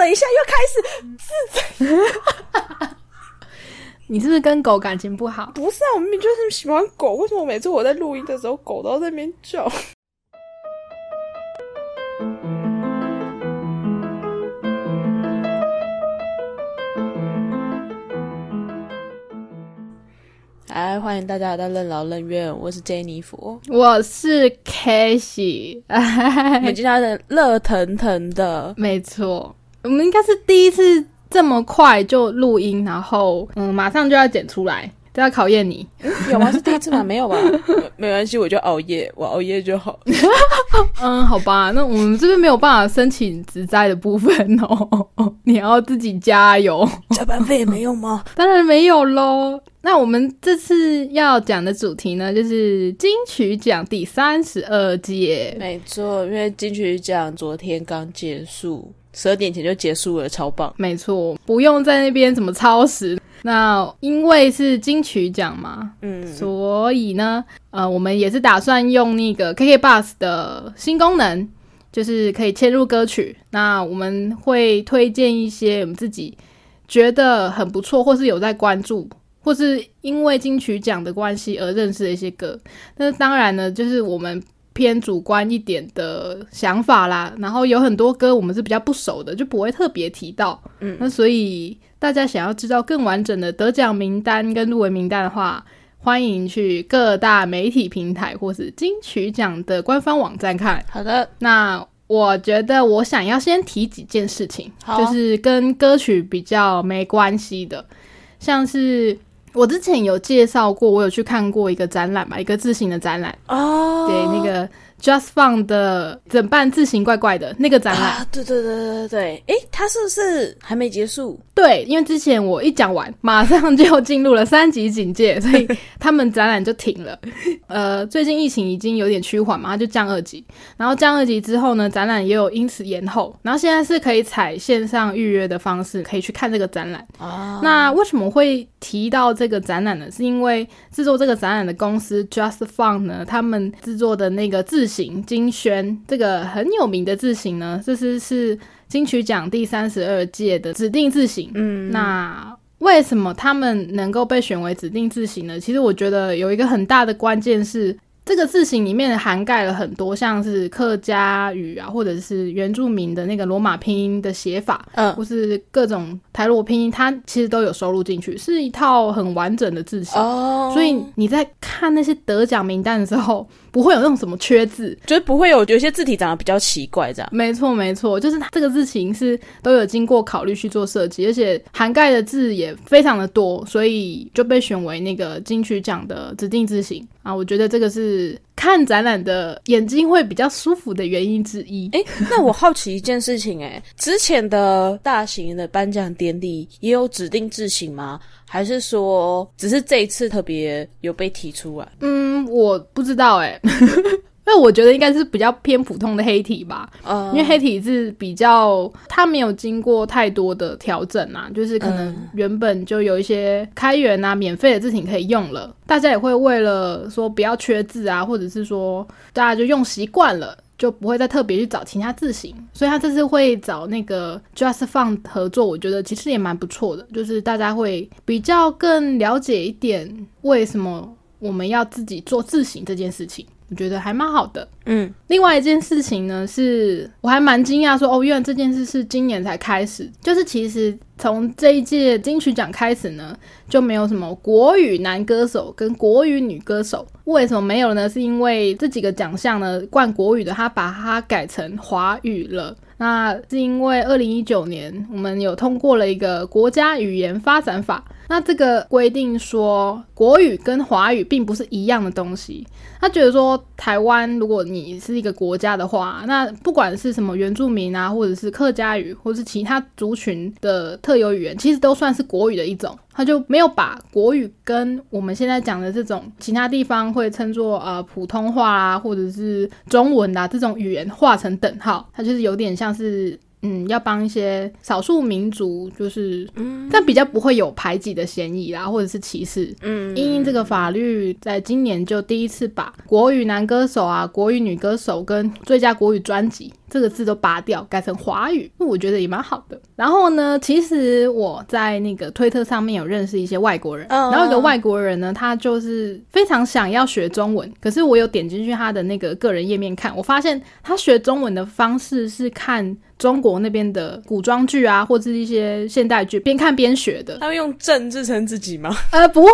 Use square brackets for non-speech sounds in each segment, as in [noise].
等一下又开始自责 [laughs] 你是不是跟狗感情不好？不是啊？我明明就是喜欢狗，为什么每次我在录音的时候，狗都在那边叫？来，[laughs] 欢迎大家来到任劳任怨，我是 Jennifer，我是 Casey，我们今天的热腾腾的，没错，我们应该是第一次这么快就录音，然后嗯，马上就要剪出来，都要考验你。有吗？是第一次吗？没有吧？[laughs] 没关系，我就熬夜，我熬夜就好。[laughs] 嗯，好吧，那我们这边没有办法申请职灾的部分哦，[laughs] 你要自己加油。加班费也没有吗？当然没有喽。那我们这次要讲的主题呢，就是金曲奖第三十二届。没错，因为金曲奖昨天刚结束，十二点前就结束了，超棒。没错，不用在那边怎么超时。那因为是金曲奖嘛，嗯，所以呢，呃，我们也是打算用那个 KK Bus 的新功能，就是可以切入歌曲。那我们会推荐一些我们自己觉得很不错，或是有在关注。或是因为金曲奖的关系而认识的一些歌，但是当然呢，就是我们偏主观一点的想法啦。然后有很多歌我们是比较不熟的，就不会特别提到。嗯，那所以大家想要知道更完整的得奖名单跟入围名单的话，欢迎去各大媒体平台或是金曲奖的官方网站看。好的，那我觉得我想要先提几件事情，就是跟歌曲比较没关系的，像是。我之前有介绍过，我有去看过一个展览嘛，一个自行的展览哦，对，那个。Just Fun 的怎办字形怪怪的那个展览，对对对对对，诶，它是不是还没结束？对，因为之前我一讲完，马上就进入了三级警戒，所以 [laughs] 他们展览就停了。呃，最近疫情已经有点趋缓嘛，就降二级，然后降二级之后呢，展览也有因此延后，然后现在是可以采线上预约的方式，可以去看这个展览。哦，那为什么会提到这个展览呢？是因为制作这个展览的公司 Just Fun 呢，他们制作的那个字。型金轩这个很有名的字型呢，这是是金曲奖第三十二届的指定字型。嗯，那为什么他们能够被选为指定字型呢？其实我觉得有一个很大的关键是。这个字型里面涵盖了很多，像是客家语啊，或者是原住民的那个罗马拼音的写法，嗯，或是各种台罗拼音，它其实都有收录进去，是一套很完整的字型。哦，所以你在看那些得奖名单的时候，不会有那种什么缺字，就是不会有有些字体长得比较奇怪这样。没错，没错，就是它这个字形是都有经过考虑去做设计，而且涵盖的字也非常的多，所以就被选为那个金曲奖的指定字形。啊，我觉得这个是看展览的眼睛会比较舒服的原因之一。哎，那我好奇一件事情，哎，[laughs] 之前的大型的颁奖典礼也有指定字型吗？还是说只是这一次特别有被提出来？嗯，我不知道，哎。[laughs] 那我觉得应该是比较偏普通的黑体吧，因为黑体是比较它没有经过太多的调整啊，就是可能原本就有一些开源啊、免费的字体可以用了，大家也会为了说不要缺字啊，或者是说大家就用习惯了，就不会再特别去找其他字型，所以他这次会找那个 Just Fun 合作，我觉得其实也蛮不错的，就是大家会比较更了解一点为什么我们要自己做字型这件事情。我觉得还蛮好的，嗯。另外一件事情呢，是我还蛮惊讶，说哦，原来这件事是今年才开始。就是其实从这一届金曲奖开始呢，就没有什么国语男歌手跟国语女歌手。为什么没有呢？是因为这几个奖项呢，冠国语的他把它改成华语了。那是因为二零一九年我们有通过了一个国家语言发展法，那这个规定说国语跟华语并不是一样的东西。他觉得说台湾如果你是一个国家的话，那不管是什么原住民啊，或者是客家语，或者是其他族群的特有语言，其实都算是国语的一种。他就没有把国语跟我们现在讲的这种其他地方会称作呃普通话啊，或者是中文啊这种语言画成等号，它就是有点像是。嗯，要帮一些少数民族，就是，但比较不会有排挤的嫌疑啦，或者是歧视。嗯，因因这个法律在今年就第一次把国语男歌手啊、国语女歌手跟最佳国语专辑这个字都拔掉，改成华语，那我觉得也蛮好的。然后呢，其实我在那个推特上面有认识一些外国人，然后有个外国人呢，他就是非常想要学中文，可是我有点进去他的那个个人页面看，我发现他学中文的方式是看。中国那边的古装剧啊，或者一些现代剧，边看边学的。他会用正自称自己吗？[laughs] 呃，不会，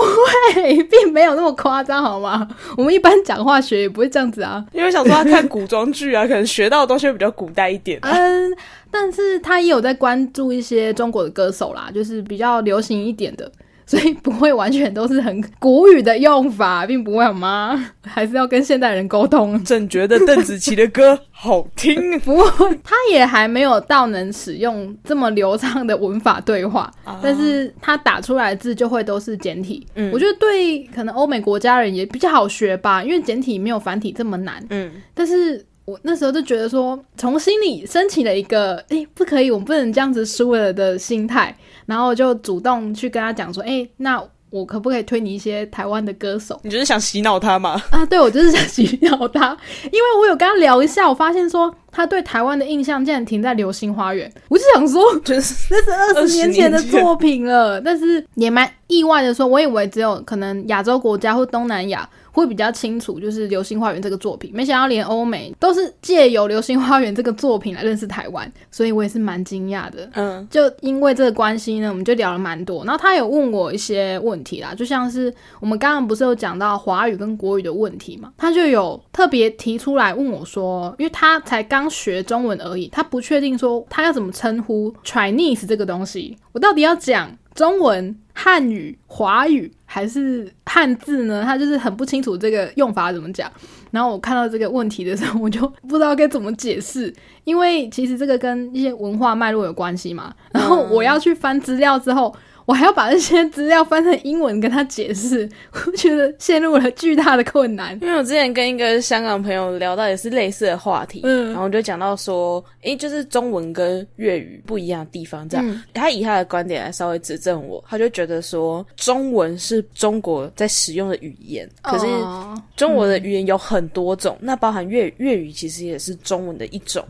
并没有那么夸张，好吗？我们一般讲话学也不会这样子啊。因为想说他看古装剧啊，可能学到的东西会比较古代一点。嗯，但是他也有在关注一些中国的歌手啦，就是比较流行一点的。所以不会完全都是很古语的用法，[laughs] 并不会好吗？还是要跟现代人沟通。朕觉得邓紫棋的歌 [laughs] 好听，[laughs] 不过，他也还没有到能使用这么流畅的文法对话，但是他打出来的字就会都是简体。嗯，我觉得对可能欧美国家人也比较好学吧，因为简体没有繁体这么难。嗯，但是。我那时候就觉得说，从心里升起了一个“哎，不可以，我们不能这样子输了”的心态，然后就主动去跟他讲说：“哎，那我可不可以推你一些台湾的歌手？”你就是想洗脑他吗？啊，对，我就是想洗脑他，因为我有跟他聊一下，我发现说他对台湾的印象竟然停在《流星花园》，我就想说，就是 [laughs] 那是二十年前的作品了，但是也蛮意外的，说我以为只有可能亚洲国家或东南亚。会比较清楚，就是《流星花园》这个作品，没想到连欧美都是借由《流星花园》这个作品来认识台湾，所以我也是蛮惊讶的。嗯，就因为这个关系呢，我们就聊了蛮多。然后他有问我一些问题啦，就像是我们刚刚不是有讲到华语跟国语的问题嘛，他就有特别提出来问我说，因为他才刚学中文而已，他不确定说他要怎么称呼 Chinese 这个东西，我到底要讲中文？汉语、华语还是汉字呢？他就是很不清楚这个用法怎么讲。然后我看到这个问题的时候，我就不知道该怎么解释，因为其实这个跟一些文化脉络有关系嘛。然后我要去翻资料之后。我还要把这些资料翻成英文跟他解释，[laughs] 我觉得陷入了巨大的困难。因为我之前跟一个香港朋友聊到也是类似的话题，嗯，然后就讲到说，诶，就是中文跟粤语不一样的地方，这样。他以他的观点来稍微指正我，他就觉得说，中文是中国在使用的语言，可是中国的语言有很多种，那包含粤粤语其实也是中文的一种。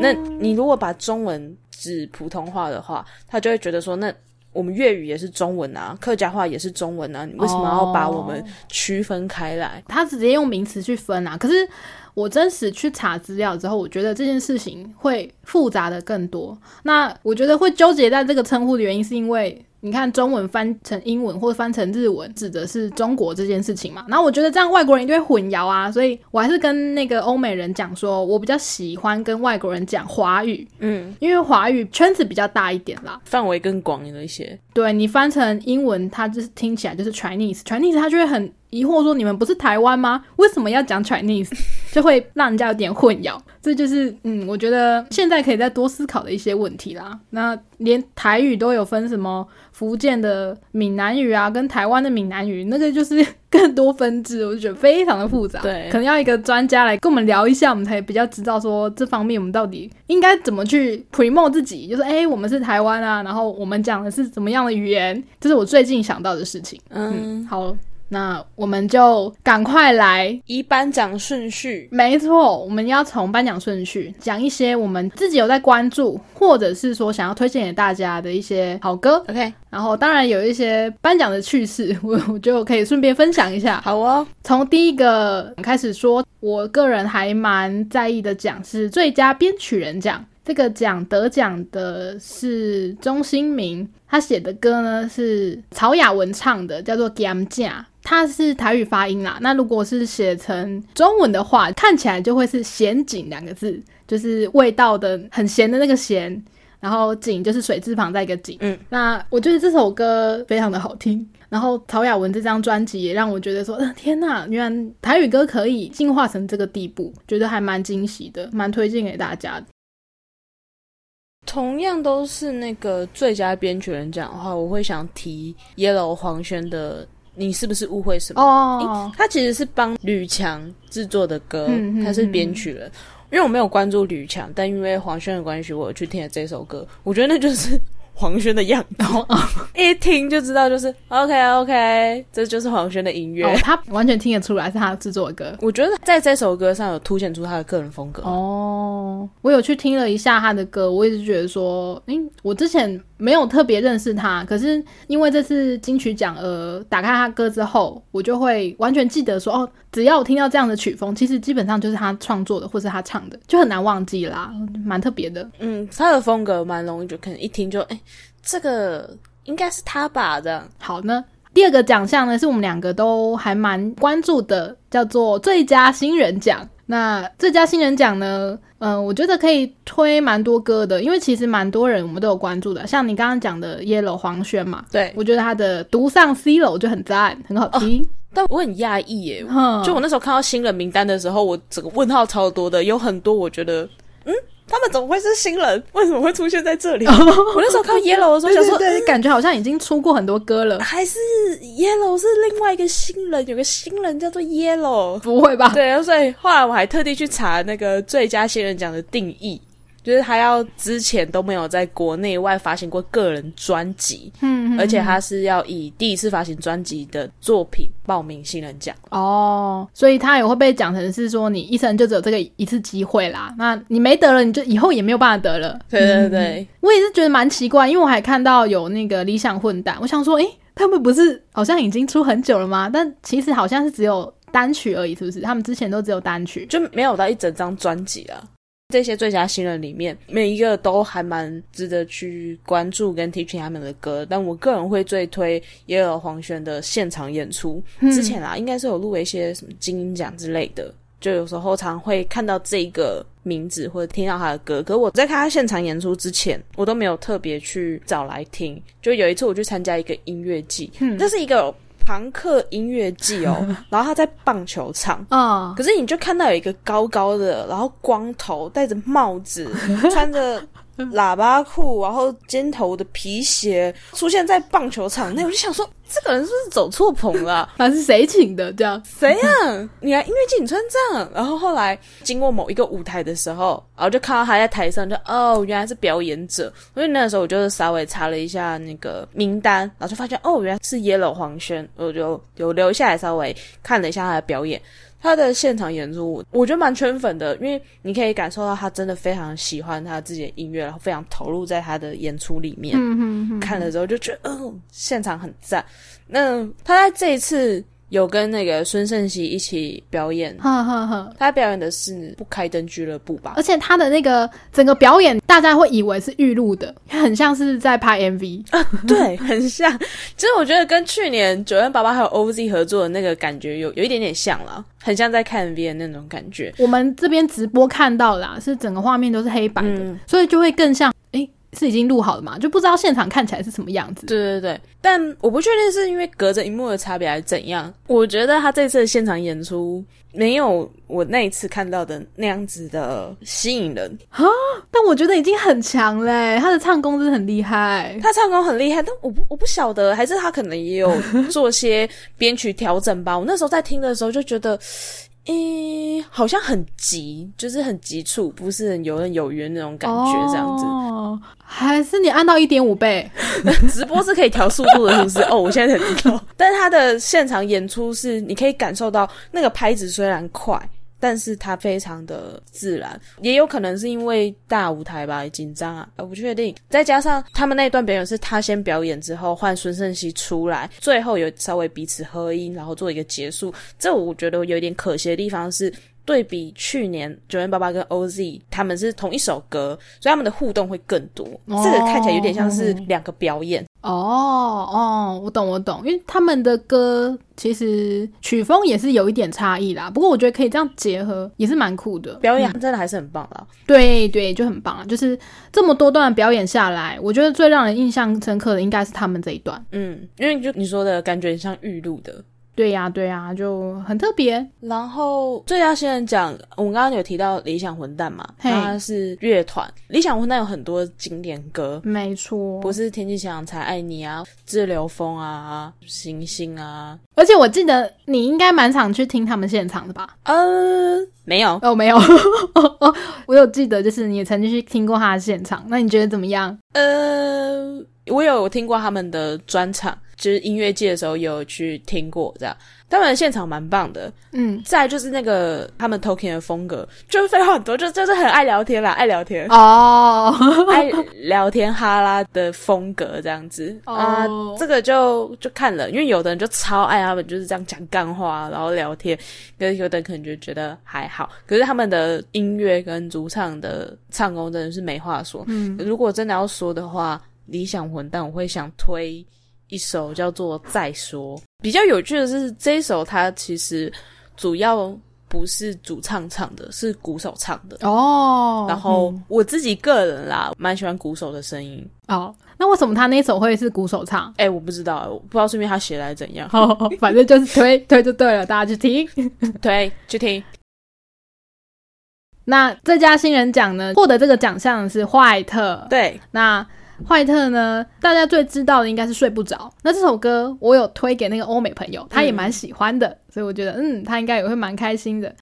那你如果把中文指普通话的话，他就会觉得说，那。我们粤语也是中文啊，客家话也是中文啊，你为什么要把我们区分开来？他直接用名词去分啊。可是我真实去查资料之后，我觉得这件事情会复杂的更多。那我觉得会纠结在这个称呼的原因，是因为。你看中文翻成英文或者翻成日文，指的是中国这件事情嘛？然后我觉得这样外国人一定会混淆啊，所以我还是跟那个欧美人讲说，我比较喜欢跟外国人讲华语，嗯，因为华语圈子比较大一点啦，范围更广了一些。对你翻成英文，它就是听起来就是 Chinese，Chinese 它就会很。疑惑说：“你们不是台湾吗？为什么要讲 Chinese？[laughs] 就会让人家有点混淆。这就是嗯，我觉得现在可以再多思考的一些问题啦。那连台语都有分什么福建的闽南语啊，跟台湾的闽南语，那个就是更多分支，我就觉得非常的复杂。对，可能要一个专家来跟我们聊一下，我们才比较知道说这方面我们到底应该怎么去 promote 自己。就是哎，我们是台湾啊，然后我们讲的是怎么样的语言？这是我最近想到的事情。嗯，好。”那我们就赶快来以颁奖顺序，没错，我们要从颁奖顺序讲一些我们自己有在关注，或者是说想要推荐给大家的一些好歌。OK，然后当然有一些颁奖的趣事，[laughs] 我我就可以顺便分享一下。好哦，从第一个开始说，我个人还蛮在意的奖是最佳编曲人奖。这个奖得奖的是钟兴明，他写的歌呢是曹雅文唱的，叫做《Gam 架》。它是台语发音啦，那如果是写成中文的话，看起来就会是“咸井”两个字，就是味道的很咸的那个咸，然后“井”就是水字旁再一个“井”。嗯，那我觉得这首歌非常的好听，然后曹雅文这张专辑也让我觉得说，天呐，原来台语歌可以进化成这个地步，觉得还蛮惊喜的，蛮推荐给大家的。同样都是那个最佳编曲人奖的话，我会想提 Yellow 黄轩的。你是不是误会什么？哦，他其实是帮吕强制作的歌，他是编曲人。因为我没有关注吕强，但因为黄轩的关系，我去听了这首歌。我觉得那就是黄轩的样子，[laughs] 一听就知道就是 OK OK，这就是黄轩的音乐。他完全听得出来是他制作的歌。我觉得在这首歌上有凸显出他的个人风格。哦，我有去听了一下他的歌，我一直觉得说，嗯，我之前没有特别认识他，可是因为这次金曲奖而打开他歌之后，我就会完全记得说，哦，只要我听到这样的曲风，其实基本上就是他创作的或是他唱的，就很难忘记啦，蛮特别的。嗯，他的风格蛮容易，就可能一听就，哎，这个应该是他吧？这样好呢。第二个奖项呢，是我们两个都还蛮关注的，叫做最佳新人奖。那最佳新人奖呢，嗯，我觉得可以推蛮多歌的，因为其实蛮多人我们都有关注的，像你刚刚讲的 Yellow 黄轩嘛，对我觉得他的独上 C 楼就很赞，很好听。但我很讶异耶，就我那时候看到新人名单的时候，我整个问号超多的，有很多我觉得，嗯。他们怎么会是新人？为什么会出现在这里？[laughs] 我那时候看 Yellow 的时候，想说，对，感觉好像已经出过很多歌了。还是 Yellow 是另外一个新人？有个新人叫做 Yellow？不会吧？对，所以后来我还特地去查那个最佳新人奖的定义。就是他要之前都没有在国内外发行过个人专辑，嗯，而且他是要以第一次发行专辑的作品报名新人奖哦，所以他也会被讲成是说你一生就只有这个一次机会啦，那你没得了，你就以后也没有办法得了。对对对，我也是觉得蛮奇怪，因为我还看到有那个理想混蛋，我想说，诶，他们不是好像已经出很久了吗？但其实好像是只有单曲而已，是不是？他们之前都只有单曲，就没有到一整张专辑啊。这些最佳新人里面，每一个都还蛮值得去关注跟听听他们的歌。但我个人会最推也有黄轩的现场演出。之前啊，应该是有录一些什么金鹰奖之类的，就有时候常会看到这个名字或者听到他的歌。可我在看他现场演出之前，我都没有特别去找来听。就有一次我去参加一个音乐季，这是一个。朋克音乐季哦，[laughs] 然后他在棒球场，嗯，可是你就看到有一个高高的，然后光头，戴着帽子，穿着。[laughs] 喇叭裤，然后尖头的皮鞋出现在棒球场内，我就想说，这个人是不是走错棚了？[laughs] 他是谁请的？这样谁呀？[laughs] 你来音乐季，你穿这样？然后后来经过某一个舞台的时候，然后就看到他在台上，就哦，原来是表演者。所以那个时候我就稍微查了一下那个名单，然后就发现哦，原来是 Yellow 黄轩，我就有留下来稍微看了一下他的表演。他的现场演出，我觉得蛮圈粉的，因为你可以感受到他真的非常喜欢他自己的音乐，然后非常投入在他的演出里面。看了之后就觉得，嗯，现场很赞。那他在这一次。有跟那个孙盛熙一起表演，他表演的是不开灯俱乐部吧？而且他的那个整个表演，大家会以为是预录的，很像是在拍 MV 啊，对，[laughs] 很像。其实我觉得跟去年九月八八还有 OZ 合作的那个感觉有有一点点像了，很像在看 MV 的那种感觉。我们这边直播看到啦，是整个画面都是黑白的，所以就会更像诶。是已经录好了嘛？就不知道现场看起来是什么样子。对对对，但我不确定是因为隔着荧幕的差别还是怎样。我觉得他这次的现场演出没有我那一次看到的那样子的吸引人啊！但我觉得已经很强嘞，他的唱功真的很厉害。他唱功很厉害，但我不我不晓得，还是他可能也有做些编曲调整吧。我那时候在听的时候就觉得。诶，好像很急，就是很急促，不是很游刃有余那种感觉，这样子。哦，还是你按到一点五倍？[laughs] 直播是可以调速度的，是不是？哦，我现在才知道。但是他的现场演出是，你可以感受到那个拍子虽然快。但是他非常的自然，也有可能是因为大舞台吧，紧张啊，我不确定。再加上他们那段表演是他先表演之后换孙胜熙出来，最后有稍微彼此合音，然后做一个结束。这我觉得有点可惜的地方是。对比去年九零八八跟 OZ，他们是同一首歌，所以他们的互动会更多。这个看起来有点像是两个表演。哦哦，我懂我懂，因为他们的歌其实曲风也是有一点差异啦。不过我觉得可以这样结合，也是蛮酷的。表演真的还是很棒啦。对对，就很棒啊！就是这么多段表演下来，我觉得最让人印象深刻的应该是他们这一段。嗯，因为就你说的感觉像预录的。对呀，对呀，就很特别。然后最佳新人奖，我们刚刚有提到理想混蛋嘛，他是乐团。理想混蛋有很多经典歌，没错，不是天气想才爱你啊，自流风啊，行星啊。而且我记得你应该蛮常去听他们现场的吧？呃，没有，哦，没有，[laughs] 我有记得，就是你也曾经去听过他的现场，那你觉得怎么样？呃，我有听过他们的专场。就是音乐界的时候有去听过这样，他们现场蛮棒的。嗯，再就是那个他们 talking 的风格，就是废话很多，就就是很爱聊天啦，爱聊天哦，[laughs] 爱聊天哈拉的风格这样子啊。这个就就看了，因为有的人就超爱他们就是这样讲干话，然后聊天，跟有的人可能就觉得还好。可是他们的音乐跟主唱的唱功真的是没话说。嗯，如果真的要说的话，理想混蛋我会想推。一首叫做《再说》，比较有趣的是这一首，它其实主要不是主唱唱的，是鼓手唱的哦。然后我自己个人啦，蛮喜欢鼓手的声音哦。那为什么他那首会是鼓手唱？哎，我不知道，我不知道顺便他写来怎样。反正就是推 [laughs] 推就对了，大家去听，[laughs] 推去听。那最佳新人奖呢？获得这个奖项的是坏特。对，那。坏特呢？大家最知道的应该是睡不着。那这首歌我有推给那个欧美朋友，他也蛮喜欢的，所以我觉得，嗯，他应该也会蛮开心的。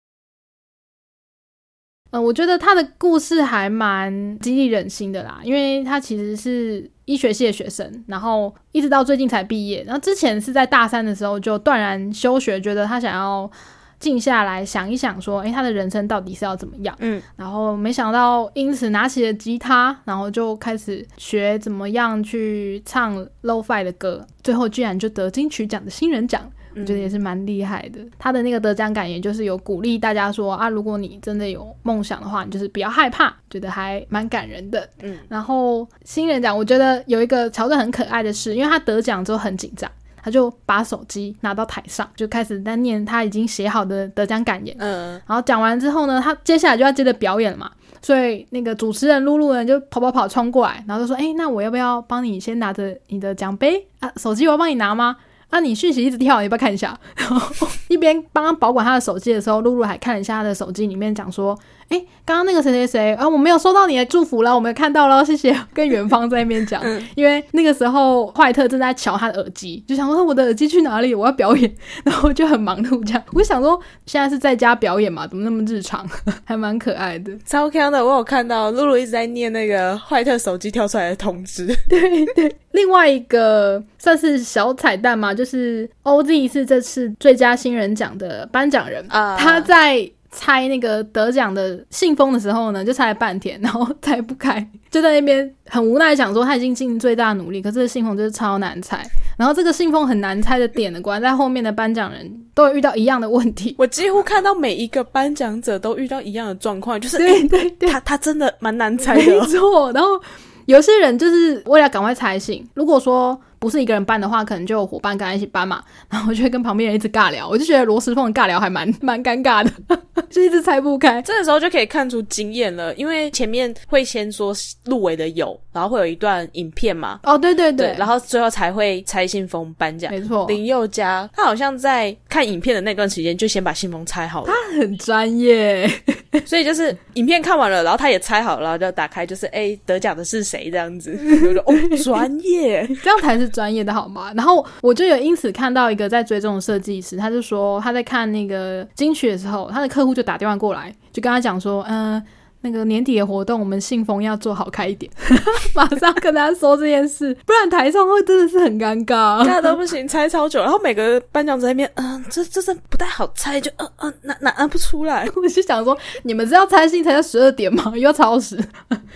嗯，我觉得他的故事还蛮激励人心的啦，因为他其实是医学系的学生，然后一直到最近才毕业，然后之前是在大三的时候就断然休学，觉得他想要。静下来想一想，说，诶，他的人生到底是要怎么样？嗯，然后没想到，因此拿起了吉他，然后就开始学怎么样去唱 low-fi 的歌，最后居然就得金曲奖的新人奖，我觉得也是蛮厉害的。他的那个得奖感言就是有鼓励大家说啊，如果你真的有梦想的话，你就是不要害怕，觉得还蛮感人的。嗯，然后新人奖，我觉得有一个桥段很可爱的是，因为他得奖之后很紧张。他就把手机拿到台上，就开始在念他已经写好的得奖感言。嗯，然后讲完之后呢，他接下来就要接着表演了嘛，所以那个主持人露露呢就跑跑跑冲过来，然后就说：“哎，那我要不要帮你先拿着你的奖杯啊？手机我要帮你拿吗？啊，你讯息一直跳，你要不要看一下？”然 [laughs] 后一边帮他保管他的手机的时候，露露还看了一下他的手机里面，讲说。哎，刚刚那个谁谁谁啊，我没有收到你的祝福了，我没有看到了，[laughs] 谢谢。跟元芳在那边讲，因为那个时候坏特正在瞧他的耳机，就想说我的耳机去哪里？我要表演，[laughs] 然后就很忙碌这样。我想说现在是在家表演嘛，怎么那么日常？[laughs] 还蛮可爱的，超可爱的。我有看到露露一直在念那个坏特手机跳出来的通知。对对，另外一个算是小彩蛋嘛，就是 OZ 是这次最佳新人奖的颁奖人啊，他在。拆那个得奖的信封的时候呢，就拆了半天，然后拆不开，就在那边很无奈，想说他已经尽最大努力，可是信封就是超难拆。然后这个信封很难拆的点的关，在后面的颁奖人都有遇到一样的问题。我几乎看到每一个颁奖者都遇到一样的状况，就是对对对，他他真的蛮难拆的，没错。然后有些人就是为了赶快拆信，如果说。不是一个人搬的话，可能就有伙伴跟他一起搬嘛。[laughs] 然后我就会跟旁边人一直尬聊，我就觉得罗时凤尬聊还蛮蛮尴尬的，[laughs] 就一直猜不开。这个时候就可以看出经验了，因为前面会先说入围的有，然后会有一段影片嘛。哦，对对对，然后最后才会拆信封颁奖。没错，林宥嘉他好像在看影片的那段时间就先把信封拆好了。他很专业，[laughs] 所以就是影片看完了，然后他也拆好了，然后就打开，就是哎得奖的是谁这样子。[laughs] 我说哦，专业，这样才是。专业的好吗？然后我就有因此看到一个在追踪的设计师，他就说他在看那个金曲的时候，他的客户就打电话过来，就跟他讲说，嗯，那个年底的活动，我们信封要做好开一点，[laughs] 马上跟大家说这件事，不然台上会真的是很尴尬，那都不行，猜超久，然后每个颁奖者那边，嗯，这这是不太好猜，就嗯嗯，拿拿拿不出来，我就想说，你们是要猜信猜到十二点吗？又要超时，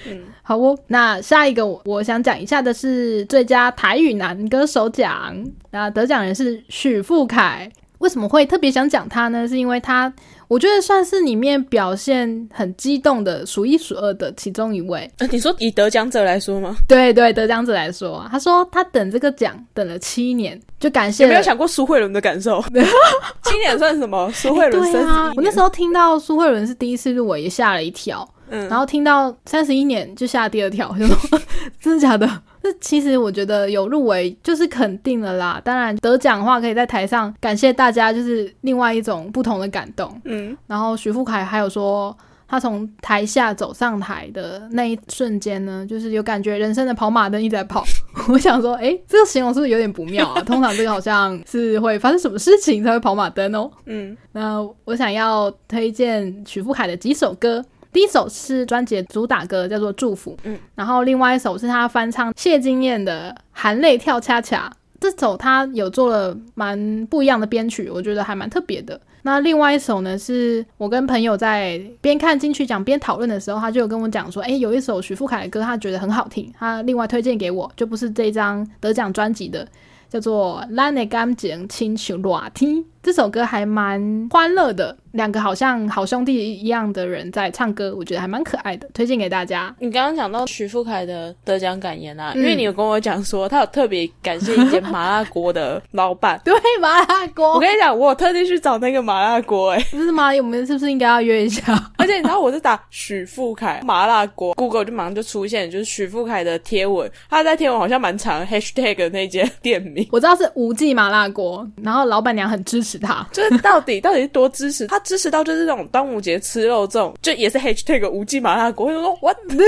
嗯。好哦，那下一个我想讲一下的是最佳台语男歌手奖，那得奖人是许富凯。为什么会特别想讲他呢？是因为他，我觉得算是里面表现很激动的数一数二的其中一位。呃，你说以得奖者来说吗？对对，得奖者来说，他说他等这个奖等了七年，就感谢。有没有想过苏慧伦的感受？[laughs] 七年算什么？苏慧伦对啊，我那时候听到苏慧伦是第一次入围，也吓了一跳。然后听到三十一年就吓第二跳，就说 [laughs] 真的假的？那其实我觉得有入围就是肯定了啦。当然得奖的话，可以在台上感谢大家，就是另外一种不同的感动。嗯，然后徐富凯还有说。他从台下走上台的那一瞬间呢，就是有感觉人生的跑马灯一直在跑。[laughs] 我想说，哎，这个形容是不是有点不妙啊？[laughs] 通常这个好像是会发生什么事情才会跑马灯哦。嗯，那我想要推荐许富凯的几首歌，第一首是专辑主打歌，叫做《祝福》。嗯，然后另外一首是他翻唱谢金燕的《含泪跳恰恰》。这首他有做了蛮不一样的编曲，我觉得还蛮特别的。那另外一首呢，是我跟朋友在边看金曲奖边讨论的时候，他就有跟我讲说，哎，有一首许富凯的歌，他觉得很好听，他另外推荐给我，就不是这张得奖专辑的，叫做《蓝的感情亲像热天》。这首歌还蛮欢乐的，两个好像好兄弟一样的人在唱歌，我觉得还蛮可爱的，推荐给大家。你刚刚讲到徐富凯的得奖感言啊，因为你有跟我讲说他有特别感谢一间麻辣锅的老板，[laughs] 对麻辣锅。我跟你讲，我有特地去找那个麻辣锅，哎，不是吗？我们是不是应该要约一下？[laughs] 而且你知道我是打许富凯麻辣锅，Google 就马上就出现，就是许富凯的贴文，他在贴文好像蛮长，#hashtag 那间店名，我知道是无忌麻辣锅，然后老板娘很支持。他就是到底到底是多支持他，[laughs] 支持到就是这种端午节吃肉粽，就也是 hashtag 无忌麻辣锅。我说我，[laughs] 对对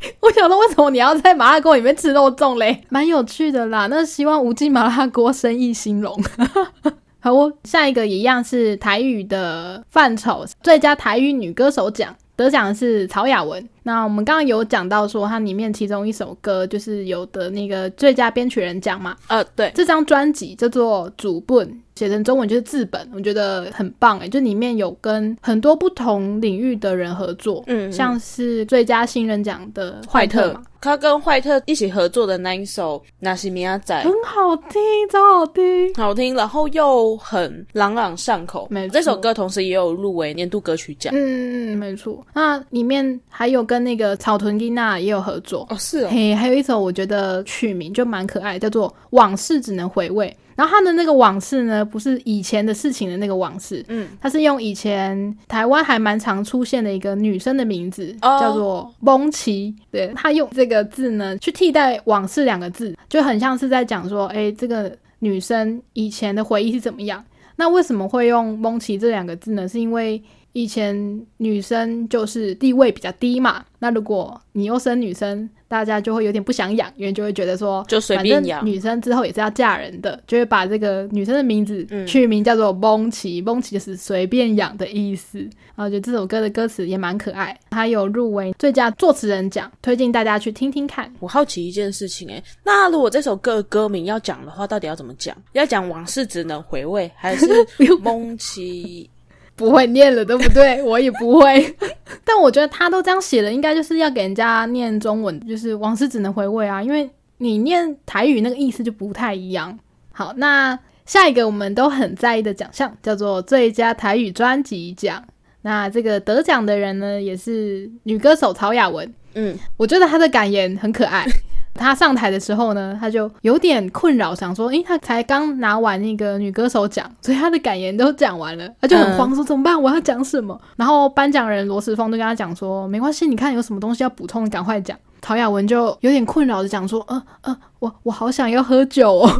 对，我想说为什么你要在麻辣锅里面吃肉粽嘞？蛮有趣的啦。那希望无忌麻辣锅生意兴隆。[laughs] 好，我下一个一样是台语的范畴，最佳台语女歌手奖得奖的是曹雅文。那我们刚刚有讲到说，它里面其中一首歌就是有的那个最佳编曲人奖嘛？呃，对，这张专辑叫做《主本》，写成中文就是字本，我觉得很棒哎，就里面有跟很多不同领域的人合作，嗯，像是最佳新人奖的坏特，他跟坏特一起合作的那一首《那西米亚仔》，很好听，超好听，好听，然后又很朗朗上口。没这首歌同时也有入围年度歌曲奖，嗯，没错。那里面还有跟跟那个草屯丽娜也有合作哦，是哦，嘿，还有一首我觉得曲名就蛮可爱，叫做《往事只能回味》。然后他的那个往事呢，不是以前的事情的那个往事，嗯，他是用以前台湾还蛮常出现的一个女生的名字，叫做蒙奇。对他用这个字呢去替代往事两个字，就很像是在讲说，哎，这个女生以前的回忆是怎么样？那为什么会用蒙奇这两个字呢？是因为以前女生就是地位比较低嘛，那如果你又生女生，大家就会有点不想养，因为就会觉得说，就随便养。女生之后也是要嫁人的，就会把这个女生的名字取名叫做蒙奇，蒙奇就是随便养的意思。然后觉得这首歌的歌词也蛮可爱，还有入围最佳作词人奖，推荐大家去听听看。我好奇一件事情，哎，那如果这首歌歌名要讲的话，到底要怎么讲？要讲往事只能回味，还是 [laughs] 蒙奇？不会念了，对不对？[laughs] 我也不会，[laughs] 但我觉得他都这样写了，应该就是要给人家念中文，就是往事只能回味啊，因为你念台语那个意思就不太一样。好，那下一个我们都很在意的奖项叫做最佳台语专辑奖，那这个得奖的人呢，也是女歌手曹雅文。嗯，我觉得她的感言很可爱。他上台的时候呢，他就有点困扰，想说，诶，他才刚拿完那个女歌手奖，所以他的感言都讲完了，他就很慌，说怎么办？我要讲什么？然后颁奖人罗时峰就跟他讲说，没关系，你看有什么东西要补充，赶快讲。陶雅文就有点困扰的讲说，呃呃，我我好想要喝酒哦，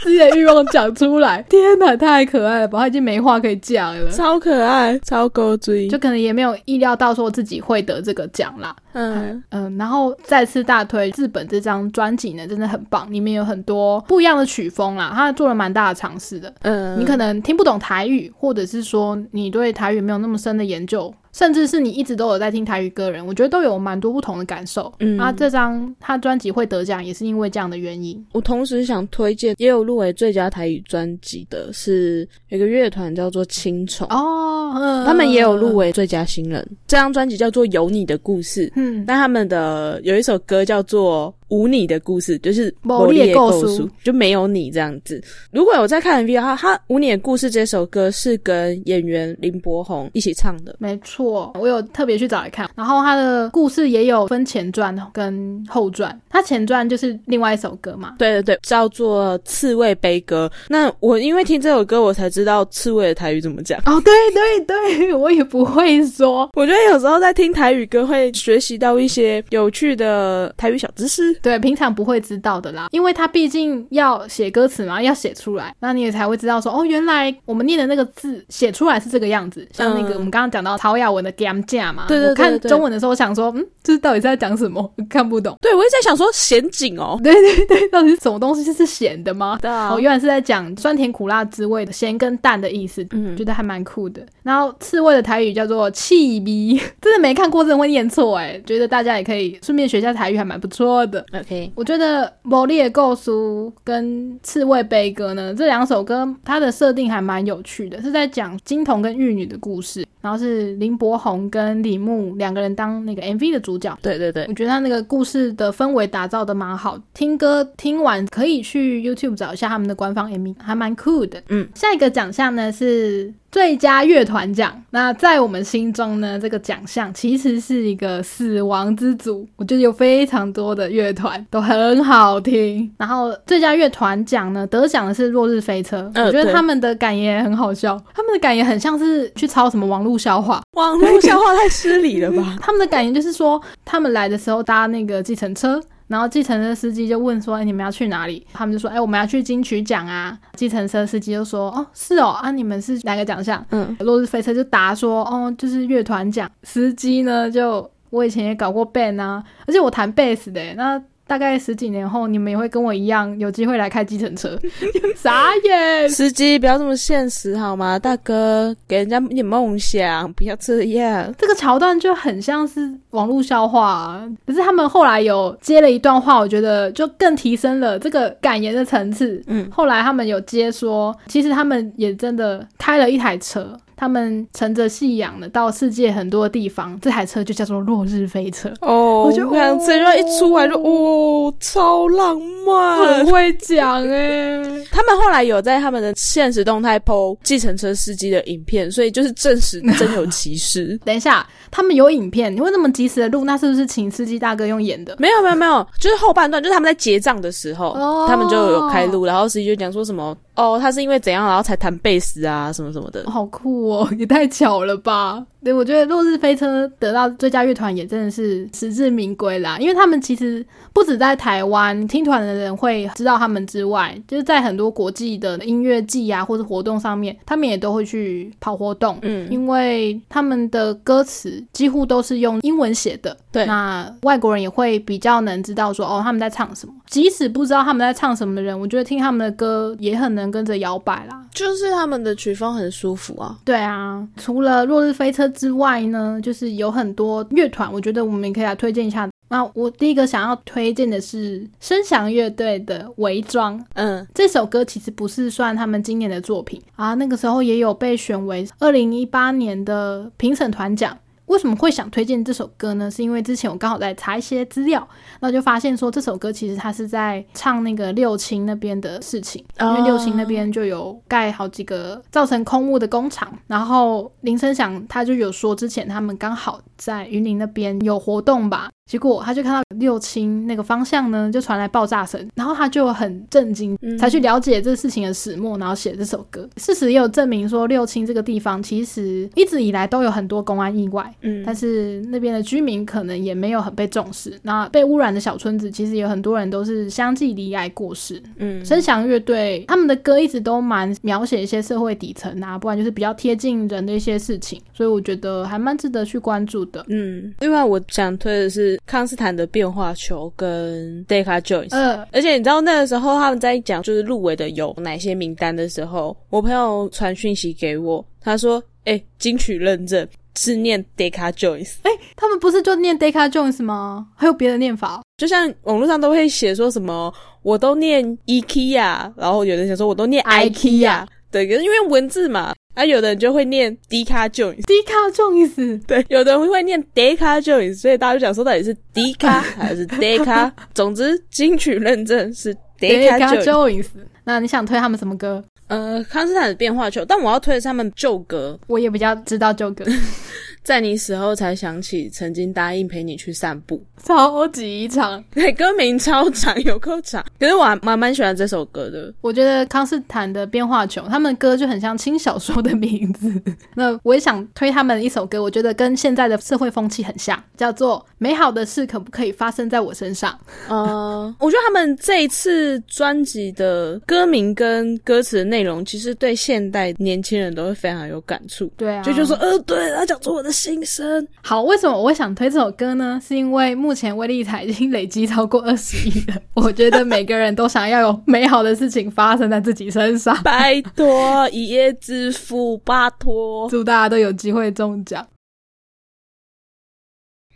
自己的欲望讲出来。天哪，太可爱了吧！他已经没话可以讲了，超可爱，超勾追，就可能也没有意料到说自己会得这个奖啦。嗯嗯，然后再次大推日本这张专辑呢，真的很棒，里面有很多不一样的曲风啦，他做了蛮大的尝试的。嗯，你可能听不懂台语，或者是说你对台语没有那么深的研究。甚至是你一直都有在听台语歌人，我觉得都有蛮多不同的感受。嗯，啊，这张他专辑会得奖，也是因为这样的原因。我同时想推荐，也有入围最佳台语专辑的是有个乐团叫做青虫哦，他们也有入围最佳新人。这张专辑叫做《有你的故事》，嗯，但他们的有一首歌叫做。无你的故事就是某列构书，就没有你这样子。如果有在看 MV 的话，他《无你的故事》这首歌是跟演员林柏宏一起唱的。没错，我有特别去找来看。然后他的故事也有分前传跟后传。他前传就是另外一首歌嘛？对对对，叫做《刺猬悲歌》。那我因为听这首歌，我才知道刺猬的台语怎么讲。哦，对对对，我也不会说。我觉得有时候在听台语歌，会学习到一些有趣的台语小知识。对，平常不会知道的啦，因为他毕竟要写歌词嘛，要写出来，那你也才会知道说，哦，原来我们念的那个字写出来是这个样子。像那个我们刚刚讲到曹雅文的 gam 架嘛，对对对，看中文的时候想说，嗯，这到底在讲什么？[laughs] 看不懂。对，我一直在想说咸景哦，对对对，到底是什么东西是咸的吗？哦，原来是在讲酸甜苦辣滋味的咸跟淡的意思，嗯，觉得还蛮酷的。然后刺猬的台语叫做气逼，[laughs] 真的没看过，真的会念错哎，觉得大家也可以顺便学一下台语，还蛮不错的。OK，我觉得《魔力的构书》跟《刺猬悲歌》呢，这两首歌它的设定还蛮有趣的，是在讲金童跟玉女的故事。然后是林柏宏跟李牧两个人当那个 MV 的主角。对对对，我觉得他那个故事的氛围打造的蛮好，听歌听完可以去 YouTube 找一下他们的官方 MV，还蛮酷的。嗯，下一个奖项呢是。最佳乐团奖，那在我们心中呢，这个奖项其实是一个死亡之组。我觉得有非常多的乐团都很好听。然后最佳乐团奖呢，得奖的是落日飞车。我觉得他们的感言很好笑，他们的感言很像是去抄什么网络笑话。网络笑话太失礼了吧？[laughs] 他们的感言就是说，他们来的时候搭那个计程车。然后计程车司机就问说：“哎，你们要去哪里？”他们就说：“哎，我们要去金曲奖啊！”计程车司机就说：“哦，是哦，啊，你们是哪个奖项？”嗯，落日飞车就答说：“哦，就是乐团奖。”司机呢，就我以前也搞过 band 啊，而且我弹贝斯的，那。大概十几年后，你们也会跟我一样有机会来开计程车，[laughs] 傻眼！司机不要这么现实好吗？大哥，给人家一点梦想，不要这样。这个桥段就很像是网络笑话，可是他们后来有接了一段话，我觉得就更提升了这个感言的层次。嗯，后来他们有接说，其实他们也真的开了一台车。他们乘着信仰的到世界很多地方，这台车就叫做落日飞车哦。我觉得这句一出来就哦，超浪漫，很会讲哎。[laughs] 他们后来有在他们的现实动态 PO 计程车司机的影片，所以就是证实真有其事。[laughs] 等一下，他们有影片，你会那么及时的录，那是不是请司机大哥用演的？没有没有没有，就是后半段，就是他们在结账的时候，他们就有开录，然后司机就讲说什么。哦，他是因为怎样，然后才弹贝斯啊，什么什么的，好酷哦，也太巧了吧！对，我觉得落日飞车得到最佳乐团也真的是实至名归啦，因为他们其实不止在台湾听团的人会知道他们之外，就是在很多国际的音乐季啊或者活动上面，他们也都会去跑活动，嗯，因为他们的歌词几乎都是用英文写的，对，那外国人也会比较能知道说哦他们在唱什么，即使不知道他们在唱什么的人，我觉得听他们的歌也很能。跟着摇摆啦，就是他们的曲风很舒服啊。对啊，除了落日飞车之外呢，就是有很多乐团，我觉得我们也可以来推荐一下。那我第一个想要推荐的是声响乐队的《伪装》。嗯，这首歌其实不是算他们今年的作品啊，那个时候也有被选为二零一八年的评审团奖。为什么会想推荐这首歌呢？是因为之前我刚好在查一些资料，那就发现说这首歌其实它是在唱那个六亲那边的事情，因为六亲那边就有盖好几个造成空屋的工厂，然后林声响他就有说之前他们刚好在云林那边有活动吧。结果他就看到六亲那个方向呢，就传来爆炸声，然后他就很震惊，才去了解这事情的始末，然后写这首歌。事实也有证明说，六亲这个地方其实一直以来都有很多公安意外，嗯，但是那边的居民可能也没有很被重视。那被污染的小村子，其实有很多人都是相继离癌过世。嗯，声响乐队他们的歌一直都蛮描写一些社会底层啊，不然就是比较贴近人的一些事情，所以我觉得还蛮值得去关注的。嗯，另外我想推的是。康斯坦的变化球跟 Decca Jones，嗯，而且你知道那个时候他们在讲就是入围的有哪些名单的时候，我朋友传讯息给我，他说：“哎，金曲认证是念 Decca Jones，哎，他们不是就念 Decca Jones 吗？还有别的念法？就像网络上都会写说什么，我都念 IKEA，然后有人想说我都念 IKEA，对，因为文字嘛。”啊，有的人就会念 D 卡 Jones，D 卡 Jones，对，有的人会念 D 卡 Jones，所以大家就想说到底是 D 卡 [laughs] 还是 D 卡，总之金曲认证是 D 卡 Jones。那你想推他们什么歌？呃，康斯坦的变化球，但我要推的是他们旧歌，我也比较知道旧歌。[laughs] 在你死后才想起曾经答应陪你去散步，超级长，对，歌名超长，有够长。可是我还蛮蛮喜欢这首歌的。我觉得康斯坦的变化球，他们歌就很像轻小说的名字。[laughs] 那我也想推他们一首歌，我觉得跟现在的社会风气很像，叫做《美好的事可不可以发生在我身上》。[laughs] 呃，我觉得他们这一次专辑的歌名跟歌词的内容，其实对现代年轻人都会非常有感触。对啊，就就说，呃，对，他讲出我的心声。好，为什么我会想推这首歌呢？是因为目前威力彩已经累积超过二十亿了。[laughs] 我觉得每个人都想要有美好的事情发生在自己身上。拜托，一夜致富，拜托，[laughs] 祝大家都有机会中奖。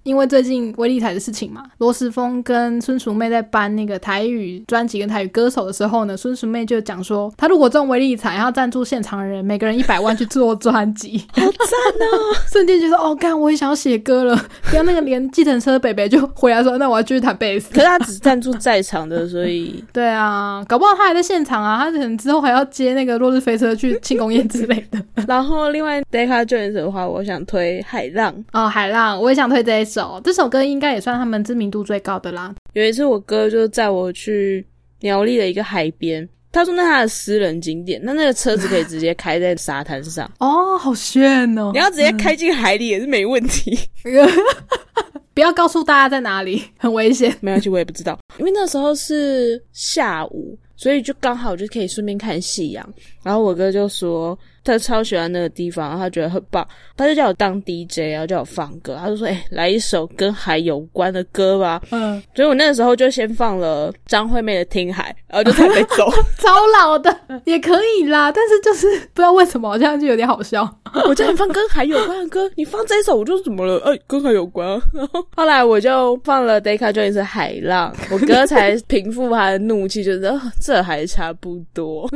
因为最近威力彩的事情嘛，罗时峰跟孙淑妹在搬那个台语专辑跟台语歌手的时候呢，孙淑妹就讲说，他如果中威力彩，然后赞助现场的人每个人 [laughs] 一百万去做专辑，好赞哦！[laughs] 瞬间觉得哦，干，我也想要写歌了。不要那个连计程车北北就回来说，那我要继续弹贝斯。可是他只赞助在场的，所以 [laughs] 对啊，搞不好他还在现场啊，他可能之后还要接那个落日飞车去庆功宴之类的。然后另外 Decca Jones 的话，我想推海浪哦，海浪，我也想推这。首这首歌应该也算他们知名度最高的啦。有一次我哥就载我去苗栗的一个海边，他说那他的私人景点，那那个车子可以直接开在沙滩上 [laughs] 哦，好炫哦！你要直接开进海里也是没问题，[laughs] 不要告诉大家在哪里，[laughs] 很危险。没关系，我也不知道，因为那时候是下午，所以就刚好就可以顺便看夕阳。然后我哥就说。他超喜欢那个地方，他觉得很棒，他就叫我当 DJ 然后，叫我放歌。他就说：“哎，来一首跟海有关的歌吧。”嗯，所以我那个时候就先放了张惠妹的《听海》，然后就准备走。[laughs] 超老的也可以啦，但是就是不知道为什么，这样就有点好笑。[laughs] 我叫你放跟海有关的歌，你放这一首我就怎么了？哎，跟海有关。[laughs] 然后后来我就放了 Decca Jones《海浪》，我哥才平复他的怒气，觉得这还差不多。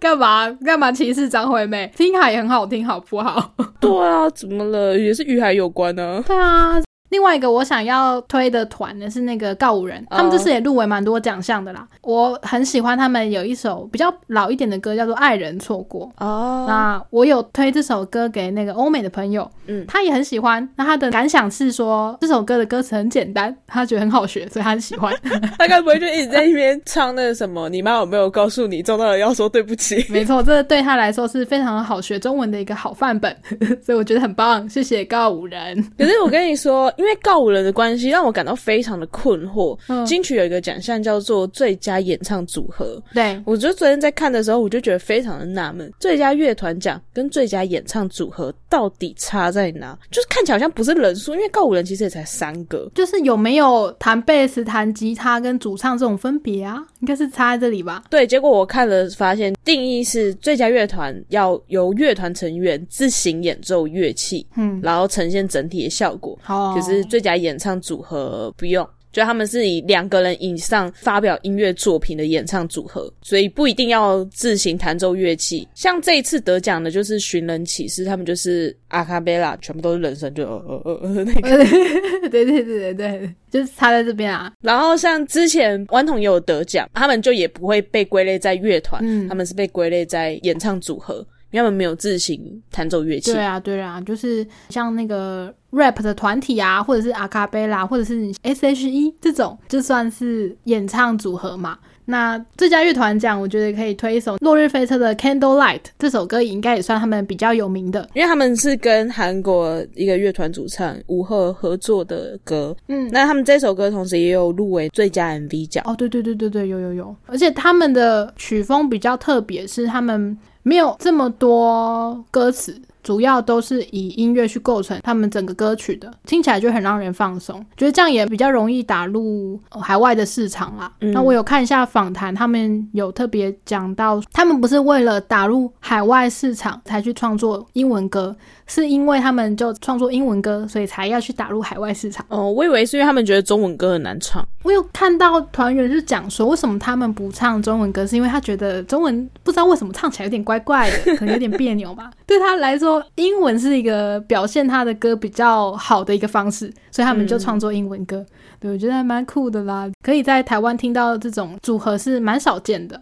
干嘛干嘛歧视张惠？妹妹听海也很好听，好不好？[laughs] 对啊，怎么了？也是与海有关呢。对啊。另外一个我想要推的团呢是那个告五人，他们这次也入围蛮多奖项的啦。我很喜欢他们有一首比较老一点的歌，叫做《爱人错过》哦。那我有推这首歌给那个欧美的朋友，嗯，他也很喜欢。那他的感想是说这首歌的歌词很简单，他觉得很好学，所以他很喜欢。[laughs] 他该不会就一直在那边唱那个什么？你妈有没有告诉你中到了要说对不起？[laughs] 没错，这对他来说是非常好学中文的一个好范本，[laughs] 所以我觉得很棒。谢谢告五人。可是我跟你说。因为告五人的关系，让我感到非常的困惑。金曲有一个奖项叫做最佳演唱组合，对我觉得昨天在看的时候，我就觉得非常的纳闷，最佳乐团奖跟最佳演唱组合到底差在哪？就是看起来好像不是人数，因为告五人其实也才三个，就是有没有弹贝斯、弹吉他跟主唱这种分别啊？应该是差在这里吧？对，结果我看了发现，定义是最佳乐团要由乐团成员自行演奏乐器，嗯，然后呈现整体的效果。好。是最佳演唱组合不用，就他们是以两个人以上发表音乐作品的演唱组合，所以不一定要自行弹奏乐器。像这一次得奖的就是寻人启事，他们就是阿卡贝拉，全部都是人声，就呃呃呃那个，[laughs] 对对对对对，就是插在这边啊。然后像之前顽童也有得奖，他们就也不会被归类在乐团，他们是被归类在演唱组合。他们没有自行弹奏乐器。对啊，对啊，就是像那个 rap 的团体啊，或者是阿卡贝拉，或者是 S.H.E 这种，就算是演唱组合嘛。那最佳乐团奖，我觉得可以推一首落日飞车的 Candlelight 这首歌，应该也算他们比较有名的，因为他们是跟韩国一个乐团主唱吴赫合作的歌。嗯，那他们这首歌同时也有入围最佳 MV 奖。哦，对对对对对，有有有，而且他们的曲风比较特别，是他们。没有这么多歌词，主要都是以音乐去构成他们整个歌曲的，听起来就很让人放松。觉得这样也比较容易打入海外的市场啦。那我有看一下访谈，他们有特别讲到，他们不是为了打入海外市场才去创作英文歌。是因为他们就创作英文歌，所以才要去打入海外市场。哦，我以为是因为他们觉得中文歌很难唱。我有看到团员是讲说，为什么他们不唱中文歌，是因为他觉得中文不知道为什么唱起来有点怪怪的，可能有点别扭吧。对他来说，英文是一个表现他的歌比较好的一个方式，所以他们就创作英文歌。对我觉得还蛮酷的啦，可以在台湾听到这种组合是蛮少见的。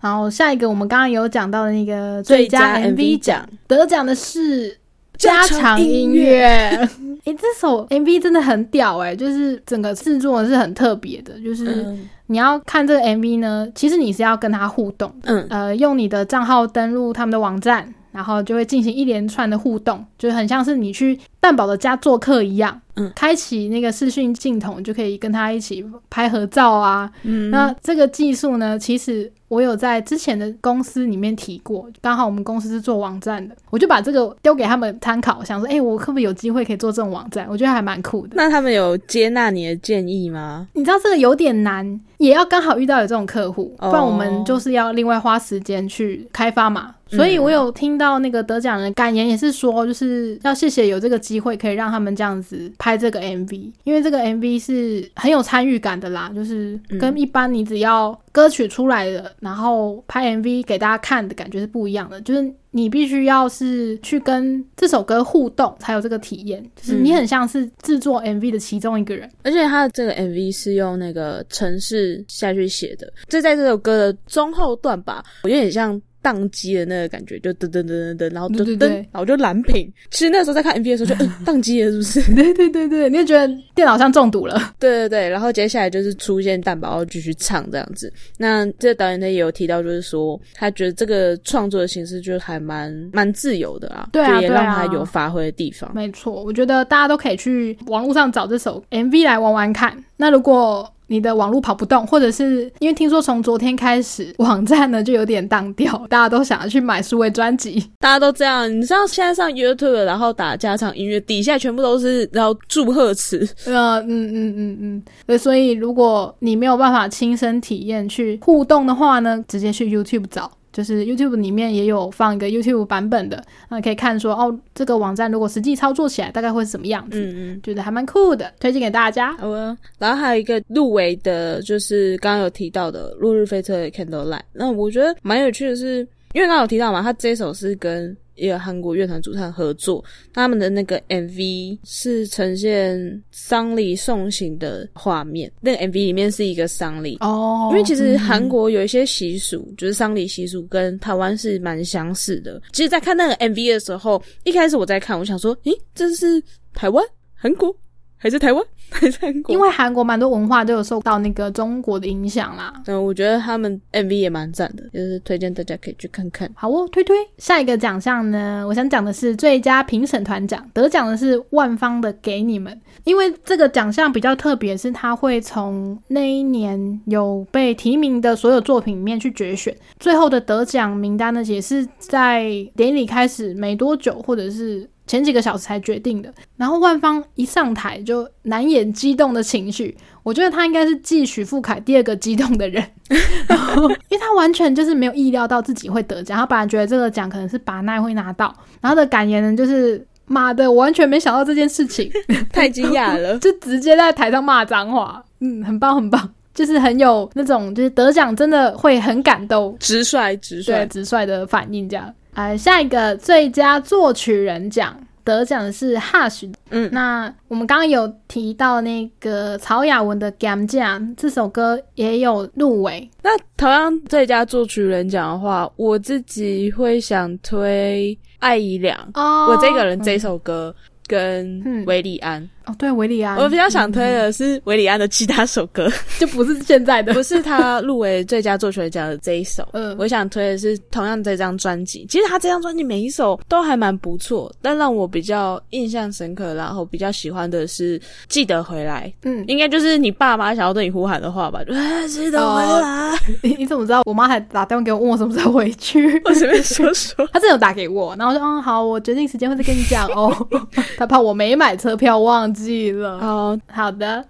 然后下一个，我们刚刚有讲到的那个最佳 MV 奖，得奖的是加长音乐。哎，[laughs] 这首 MV 真的很屌哎，就是整个制作是很特别的，就是你要看这个 MV 呢，其实你是要跟他互动，嗯，呃，用你的账号登录他们的网站。然后就会进行一连串的互动，就很像是你去蛋宝的家做客一样。嗯，开启那个视讯镜头，就可以跟他一起拍合照啊。嗯，那这个技术呢，其实。我有在之前的公司里面提过，刚好我们公司是做网站的，我就把这个丢给他们参考，想说，哎，我可不可以有机会可以做这种网站？我觉得还蛮酷的。那他们有接纳你的建议吗？你知道这个有点难，也要刚好遇到有这种客户，不然我们就是要另外花时间去开发嘛。所以我有听到那个得奖人感言，也是说，就是要谢谢有这个机会可以让他们这样子拍这个 MV，因为这个 MV 是很有参与感的啦，就是跟一般你只要。歌曲出来了，然后拍 MV 给大家看的感觉是不一样的，就是你必须要是去跟这首歌互动，才有这个体验，就是你很像是制作 MV 的其中一个人。而且他的这个 MV 是用那个城市下去写的，这在这首歌的中后段吧，我有点像。宕机的那个感觉，就噔噔噔噔噔，然后噔噔，然后就蓝屏。其实那时候在看 MV 的时候，就 [laughs] 嗯，宕机了，是不是？对对对对，你就觉得电脑上中毒了。对对对，然后接下来就是出现蛋宝，继续唱这样子。那这个导演他也有提到，就是说他觉得这个创作的形式就还蛮蛮自由的啊，对啊，也让他有发挥的地方。没错，我觉得大家都可以去网络上找这首 MV 来玩玩看。那如果你的网络跑不动，或者是因为听说从昨天开始网站呢就有点当掉，大家都想要去买数位专辑，大家都这样。你知道现在上 YouTube，然后打加长音乐，底下全部都是然后祝贺词。呃，嗯嗯嗯嗯，对，所以如果你没有办法亲身体验去互动的话呢，直接去 YouTube 找。就是 YouTube 里面也有放一个 YouTube 版本的，那可以看说哦，这个网站如果实际操作起来大概会是什么样子，嗯嗯，觉得还蛮酷的，推荐给大家。好啊，然后还有一个入围的，就是刚刚有提到的《落日飞车》的 Candlelight，那我觉得蛮有趣的是，因为刚刚有提到嘛，他这首是跟。一个韩国乐团主唱合作，他们的那个 MV 是呈现丧礼送行的画面。那个 MV 里面是一个丧礼哦，因为其实韩国有一些习俗，就是丧礼习俗跟台湾是蛮相似的。其实，在看那个 MV 的时候，一开始我在看，我想说，咦，这是台湾、韩国？还是台湾，[laughs] 还是韩国？因为韩国蛮多文化都有受到那个中国的影响啦。嗯，我觉得他们 MV 也蛮赞的，就是推荐大家可以去看看。好哦，推推。下一个奖项呢，我想讲的是最佳评审团奖，得奖的是万方的《给你们》。因为这个奖项比较特别，是他会从那一年有被提名的所有作品里面去决选，最后的得奖名单呢，也是在典礼开始没多久，或者是。前几个小时才决定的，然后万方一上台就难掩激动的情绪，我觉得他应该是继许富凯第二个激动的人，因为他完全就是没有意料到自己会得奖，他本来觉得这个奖可能是把奈会拿到，然后的感言呢就是妈的，我完全没想到这件事情，[laughs] 太惊讶了，就直接在台上骂脏话，嗯，很棒很棒，就是很有那种就是得奖真的会很感动，直率直率。直率的反应这样。呃，下一个最佳作曲人奖得奖的是 Hush。嗯，那我们刚刚有提到那个曹雅文的《Gam 奖》这首歌也有入围。那同样最佳作曲人奖的话，我自己会想推艾怡良。哦，我这个人这首歌跟维利安。哦，对，维里安，我比较想推的是维里安的其他首歌，[laughs] 就不是现在的，不是他入围最佳作曲奖的这一首。嗯，我想推的是同样这张专辑。其实他这张专辑每一首都还蛮不错，但让我比较印象深刻，然后比较喜欢的是《记得回来》。嗯，应该就是你爸妈想要对你呼喊的话吧？记得回来。[laughs] 你你怎么知道？我妈还打电话给我问我什么时候回去。我随便说说，她真的有打给我，然后我说嗯好，我决定时间会再跟你讲哦。[laughs] 她怕我没买车票忘。记了哦，好的。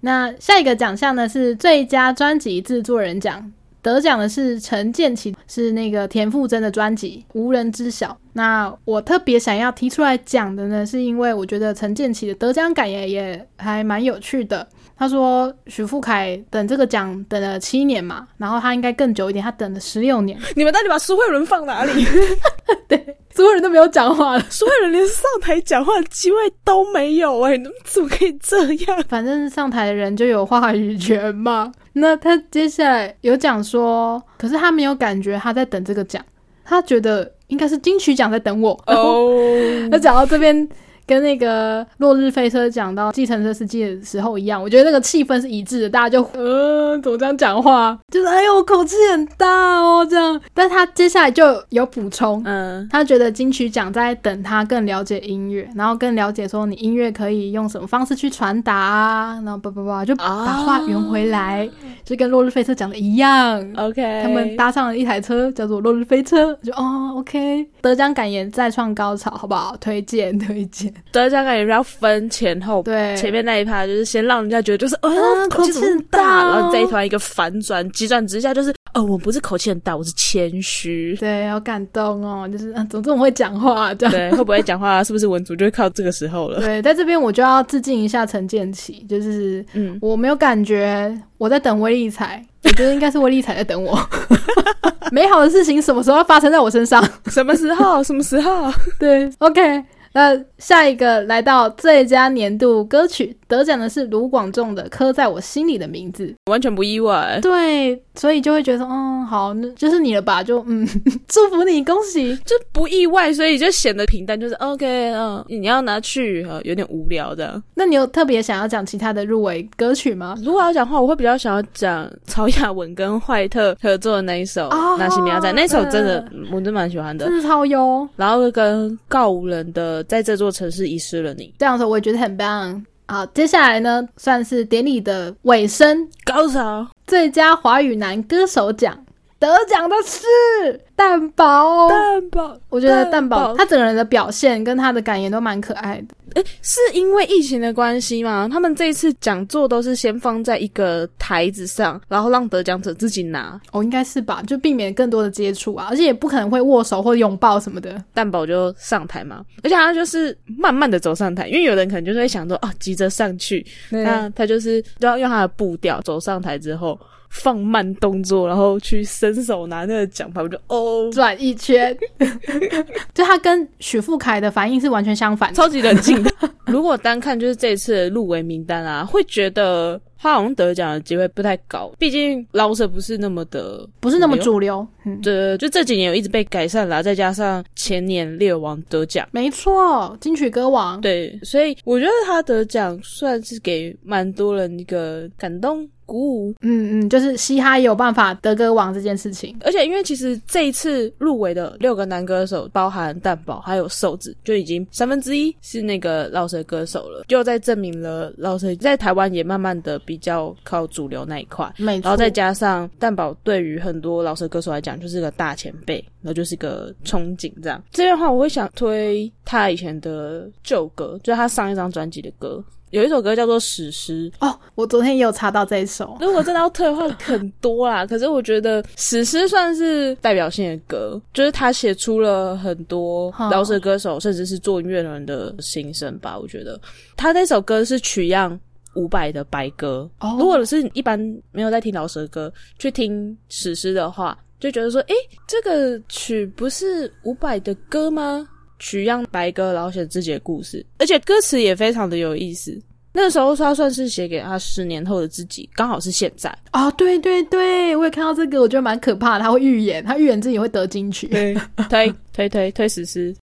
那下一个奖项呢是最佳专辑制作人奖，得奖的是陈建奇，是那个田馥甄的专辑《无人知晓》。那我特别想要提出来讲的呢，是因为我觉得陈建奇的得奖感言也还蛮有趣的。他说许富凯等这个奖等了七年嘛，然后他应该更久一点，他等了十六年。[laughs] 你们到底把苏慧伦放哪里？[laughs] 对。所有人都没有讲话了，所有人连上台讲话的机会都没有哎，怎么可以这样？反正上台的人就有话语权嘛。那他接下来有讲说，可是他没有感觉他在等这个奖，他觉得应该是金曲奖在等我。哦，[laughs] 那讲到这边。跟那个落日飞车讲到计程车司机的时候一样，我觉得那个气氛是一致的，大家就呃怎么这样讲话，就是哎呦口气很大哦这样。但他接下来就有补充，嗯，他觉得金曲奖在等他更了解音乐，然后更了解说你音乐可以用什么方式去传达啊，然后叭叭叭就把话圆回来，就跟落日飞车讲的一样。OK，他们搭上了一台车叫做落日飞车，就哦 OK，得奖感言再创高潮，好不好？推荐推荐。得奖感也要分前后，对，前面那一趴就是先让人家觉得就是，哦，口气很大，然后这一团一个反转，急转直下就是，哦，我不是口气很大，我是谦虚，对，好感动哦，就是，啊，总之我会讲话，这样，对，会不会讲话，是不是文组就会靠这个时候了？[laughs] 对，在这边我就要致敬一下陈建奇，就是，嗯，我没有感觉我在等威力彩，我觉得应该是威力彩在等我，[laughs] 美好的事情什么时候要发生在我身上？[laughs] 什么时候？什么时候？对，OK。那下一个来到最佳年度歌曲得奖的是卢广仲的《刻在我心里的名字》，完全不意外。对，所以就会觉得，嗯，好，那就是你了吧？就嗯，[laughs] 祝福你，恭喜，就不意外，所以就显得平淡，就是 OK，嗯，你要拿去，呃有点无聊的。那你有特别想要讲其他的入围歌曲吗？如果要讲话，我会比较想要讲曹雅文跟坏特合作的那一首《那些米亚仔》，那首真的我真蛮喜欢的，真的超优。然后跟告五人的。在这座城市遗失了你，这样子我也觉得很棒。好，接下来呢，算是典礼的尾声。高潮，最佳华语男歌手奖得奖的是蛋宝。蛋宝，我觉得蛋宝他整个人的表现跟他的感言都蛮可爱的。哎，是因为疫情的关系吗？他们这一次讲座都是先放在一个台子上，然后让得奖者自己拿。哦，应该是吧，就避免更多的接触啊，而且也不可能会握手或拥抱什么的。蛋宝就上台嘛，而且他就是慢慢的走上台，因为有人可能就是会想说，啊，急着上去，那他就是要用他的步调走上台之后。放慢动作，然后去伸手拿那个奖牌，我就哦转一圈，[laughs] 就他跟许富凯的反应是完全相反，超级冷静的。[laughs] 如果单看就是这次的入围名单啊，会觉得他好像得奖的机会不太高，毕竟老舍不是那么的，不是那么主流。对，就这几年有一直被改善啦，再加上前年猎王得奖，没错，金曲歌王。对，所以我觉得他得奖算是给蛮多人一个感动。鼓舞，嗯嗯，就是嘻哈也有办法得歌王这件事情，而且因为其实这一次入围的六个男歌手，包含蛋宝还有瘦子，就已经三分之一是那个饶舌歌手了，就在证明了饶舌在台湾也慢慢的比较靠主流那一块，没错。然后再加上蛋宝对于很多饶舌歌手来讲就是个大前辈，然后就是个憧憬这样。这边的话，我会想推他以前的旧歌，就是他上一张专辑的歌。有一首歌叫做《史诗》哦，我昨天也有查到这一首。如果真的要退的话，很多啦。可是我觉得《史诗》算是代表性的歌，就是他写出了很多饶舌歌手，甚至是做音乐人的心声吧。我觉得他那首歌是取样伍佰的《白歌》。如果是一般没有在听饶舌歌，去听《史诗》的话，就觉得说，诶，这个曲不是伍佰的歌吗？取样白歌，然后写自己的故事，而且歌词也非常的有意思。那个时候他算是写给他十年后的自己，刚好是现在啊！对对对，我也看到这个，我觉得蛮可怕的。他会预言，他预言自己会得金曲，推推推推实施。[laughs]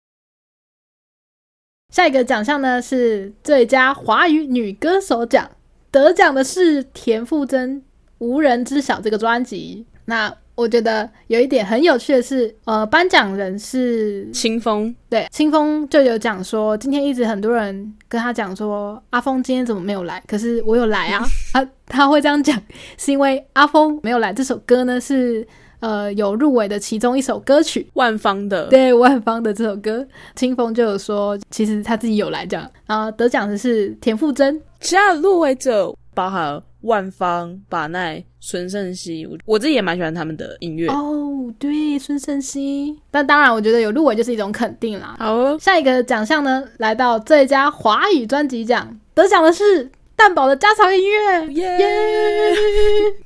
下一个奖项呢是最佳华语女歌手奖，得奖的是田馥甄《无人知晓》这个专辑。那我觉得有一点很有趣的是，呃，颁奖人是清风，对，清风就有讲说，今天一直很多人跟他讲说，阿峰今天怎么没有来？可是我有来啊，他 [laughs] 他会这样讲，是因为阿峰没有来。这首歌呢是呃有入围的其中一首歌曲，万芳的，对，万芳的这首歌，清风就有说，其实他自己有来这样。然后得奖的是田馥甄，其他入围者包含。万方、把奈、孙盛熙，我我自己也蛮喜欢他们的音乐哦。对，孙盛熙。但当然，我觉得有入围就是一种肯定啦。好，下一个奖项呢，来到最佳华语专辑奖，得奖的是蛋宝的家常音乐。耶！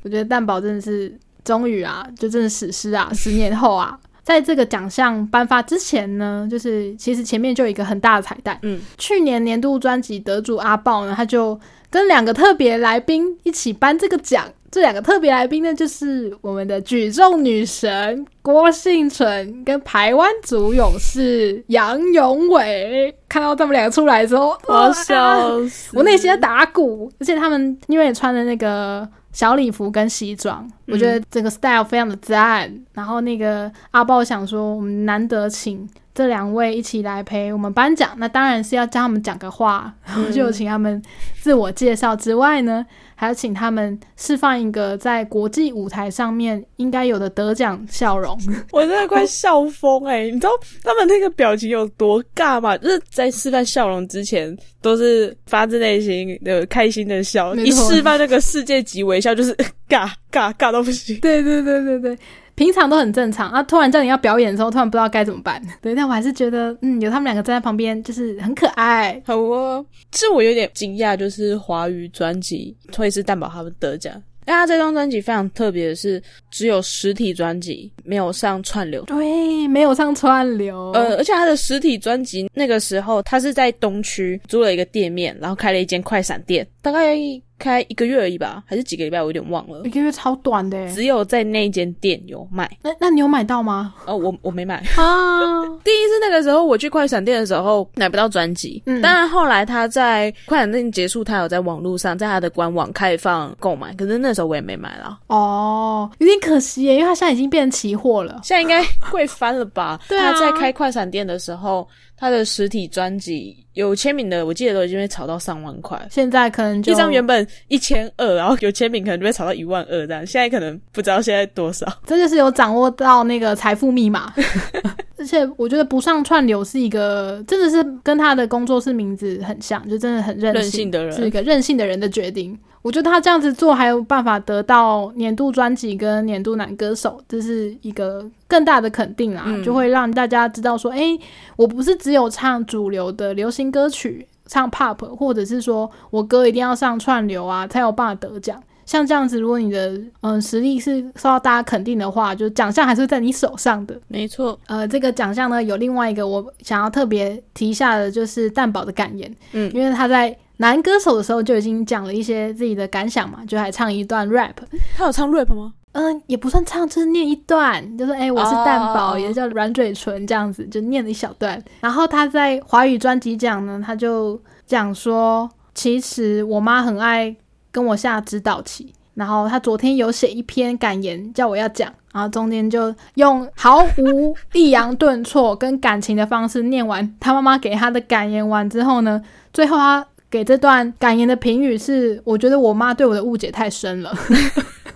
我觉得蛋宝真的是终于啊，就真的史诗啊！十年后啊，在这个奖项颁发之前呢，就是其实前面就有一个很大的彩蛋。嗯，去年年度专辑得主阿豹呢，他就。跟两个特别来宾一起颁这个奖，这两个特别来宾呢，就是我们的举重女神郭幸存跟台湾组勇士杨永伟。看到他们两个出来的时候，我笑死，我内心在打鼓。而且他们因为穿的那个小礼服跟西装，我觉得整个 style 非常的赞。然后那个阿豹想说，我们难得请。这两位一起来陪我们颁奖，那当然是要教他们讲个话，[laughs] 然后就请他们自我介绍之外呢，还要请他们示范一个在国际舞台上面应该有的得奖笑容。[laughs] 我真的快笑疯哎！你知道他们那个表情有多尬吗？就是在示范笑容之前，都是发自内心的开心的笑，一示范那个世界级微笑，就是 [laughs] 尬尬尬到不行。对对对对对。平常都很正常啊，突然叫你要表演的时候，突然不知道该怎么办。[laughs] 对，但我还是觉得，嗯，有他们两个站在旁边，就是很可爱。好哦，其实我有点惊讶，就是华语专辑会是蛋宝他们得奖。但他这张专辑非常特别的是，只有实体专辑，没有上串流。对，没有上串流。呃，而且他的实体专辑那个时候，他是在东区租了一个店面，然后开了一间快闪店，大概。开一个月而已吧，还是几个礼拜？我有点忘了。一个月超短的，只有在那一间店有卖。那那你有买到吗？哦，我我没买 [laughs] 啊。第一次那个时候我去快闪店的时候买不到专辑，嗯，当然后来他在快闪店结束，他有在网络上在他的官网开放购买，可是那时候我也没买了。哦，有点可惜耶，因为他现在已经变成期货了，现在应该贵翻了吧？对啊，在开快闪店的时候。他的实体专辑有签名的，我记得都已经被炒到上万块。现在可能就一张原本一千二，然后有签名可能就被炒到一万二这样。现在可能不知道现在多少。[laughs] 这就是有掌握到那个财富密码。[laughs] 而且我觉得不上串流是一个，真的是跟他的工作室名字很像，就真的很任性的人，是一个任性的人的决定。我觉得他这样子做还有办法得到年度专辑跟年度男歌手，这是一个更大的肯定啦，就会让大家知道说，哎，我不是只有唱主流的流行歌曲，唱 pop，或者是说我歌一定要上串流啊，才有办法得奖。像这样子，如果你的嗯实力是受到大家肯定的话，就奖项还是在你手上的。没错，呃，这个奖项呢，有另外一个我想要特别提一下的，就是蛋宝的感言，嗯，因为他在。男歌手的时候就已经讲了一些自己的感想嘛，就还唱一段 rap。他有唱 rap 吗？嗯，也不算唱，就是念一段，就是哎，我是蛋宝，也叫软嘴唇这样子，就念了一小段。然后他在华语专辑讲呢，他就讲说，其实我妈很爱跟我下指导棋。然后他昨天有写一篇感言，叫我要讲，然后中间就用毫无抑扬顿挫跟感情的方式念完他妈妈给他的感言完之后呢，最后他。给这段感言的评语是：我觉得我妈对我的误解太深了，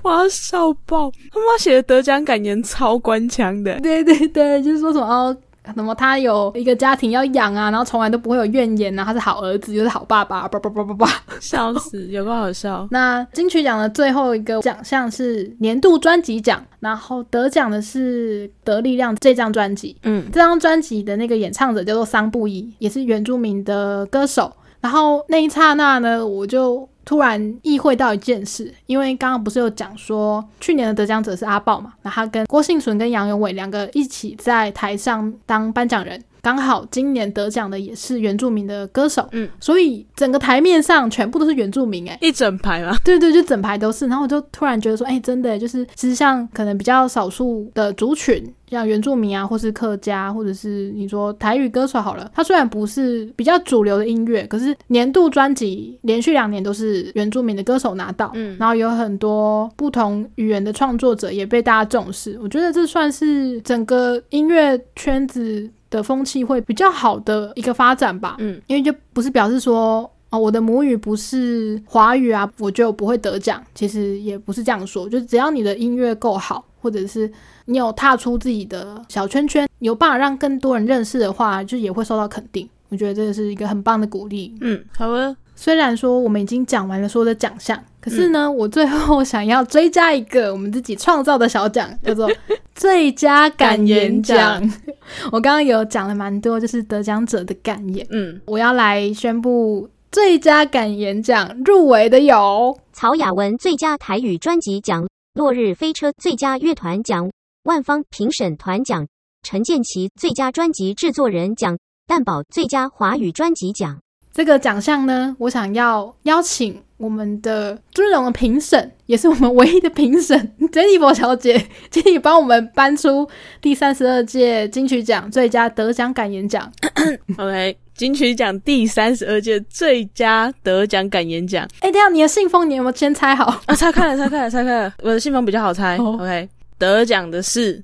我要笑爆！他妈写的得奖感言超官腔的，对对对，就是说什么哦，什么他有一个家庭要养啊，然后从来都不会有怨言啊，他是好儿子，又是好爸爸，叭叭叭叭叭，笑死，有个好笑。[laughs] 那金曲奖的最后一个奖项是年度专辑奖，然后得奖的是得力量这张专辑，嗯，这张专辑的那个演唱者叫做桑布伊，也是原住民的歌手。然后那一刹那呢，我就突然意会到一件事，因为刚刚不是有讲说去年的得奖者是阿豹嘛，那他跟郭幸存跟杨永伟两个一起在台上当颁奖人。刚好今年得奖的也是原住民的歌手，嗯，所以整个台面上全部都是原住民，哎，一整排吗？对 [laughs] 对，就整排都是。然后我就突然觉得说，哎，真的，就是其实像可能比较少数的族群，像原住民啊，或是客家，或者是你说台语歌手好了，他虽然不是比较主流的音乐，可是年度专辑连续两年都是原住民的歌手拿到，嗯，然后有很多不同语言的创作者也被大家重视。我觉得这算是整个音乐圈子。的风气会比较好的一个发展吧，嗯，因为就不是表示说哦，我的母语不是华语啊，我就不会得奖。其实也不是这样说，就只要你的音乐够好，或者是你有踏出自己的小圈圈，有办法让更多人认识的话，就也会受到肯定。我觉得这是一个很棒的鼓励。嗯，好了。虽然说我们已经讲完了所有的奖项，可是呢，我最后想要追加一个我们自己创造的小奖，[laughs] 叫做最佳感言奖。[laughs] 我刚刚有讲了蛮多，就是得奖者的感言。嗯，我要来宣布最佳感言奖入围的有曹雅文最佳台语专辑奖、落日飞车最佳乐团奖、万方评审团奖、陈建奇最佳专辑制作人奖、蛋宝最佳华语专辑奖。这个奖项呢，我想要邀请。我们的尊荣的评审，也是我们唯一的评审 Jennifer 小姐，请你帮我们颁出第三十二届金曲奖最佳得奖感言奖。[laughs] OK，金曲奖第三十二届最佳得奖感言奖。哎，等下你的信封你有没有先拆好啊？拆开了，拆开了，拆开了。我的信封比较好猜。OK，得奖的是。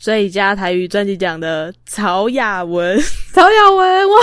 最佳台语专辑奖的曹雅文，[laughs] 曹雅文，我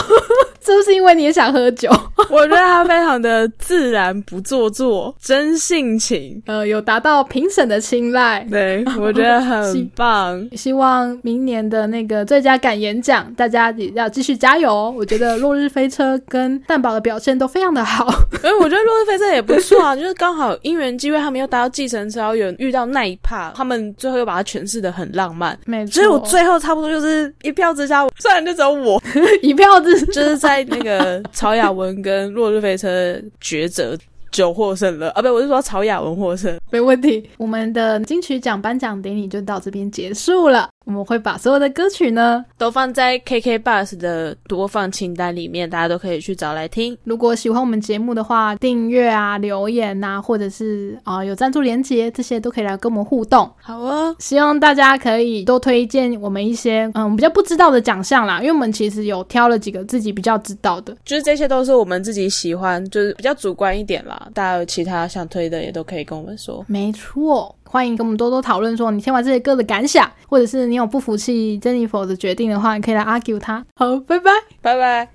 是不是因为你也想喝酒？[laughs] 我觉得他非常的自然，不做作，真性情，[laughs] 呃，有达到评审的青睐。对，我觉得很棒。希望明年的那个最佳感言奖，大家也要继续加油。我觉得落日飞车跟蛋宝的表现都非常的好。哎，我觉得落日飞车也不错啊，就是刚好因缘机会，他们又搭到计程车，然后有遇到那一趴，他们最后又把它诠释的很浪漫。所以，我最后差不多就是一票之下，虽然就只有我 [laughs] 一票之，就是在那个曹雅文跟落日飞车抉择。就获胜了啊！不，我是说曹雅文获胜，没问题。我们的金曲奖颁奖典礼就到这边结束了。我们会把所有的歌曲呢都放在 KK Bus 的播放清单里面，大家都可以去找来听。如果喜欢我们节目的话，订阅啊、留言呐，或者是啊有赞助连接，这些都可以来跟我们互动。好啊，希望大家可以多推荐我们一些嗯比较不知道的奖项啦，因为我们其实有挑了几个自己比较知道的，就是这些都是我们自己喜欢，就是比较主观一点啦。大家有其他想推的，也都可以跟我们说。没错，欢迎跟我们多多讨论，说你听完这些歌的感想，或者是你有不服气 Jennifer 的决定的话，你可以来 argue 他。好，拜拜，拜拜。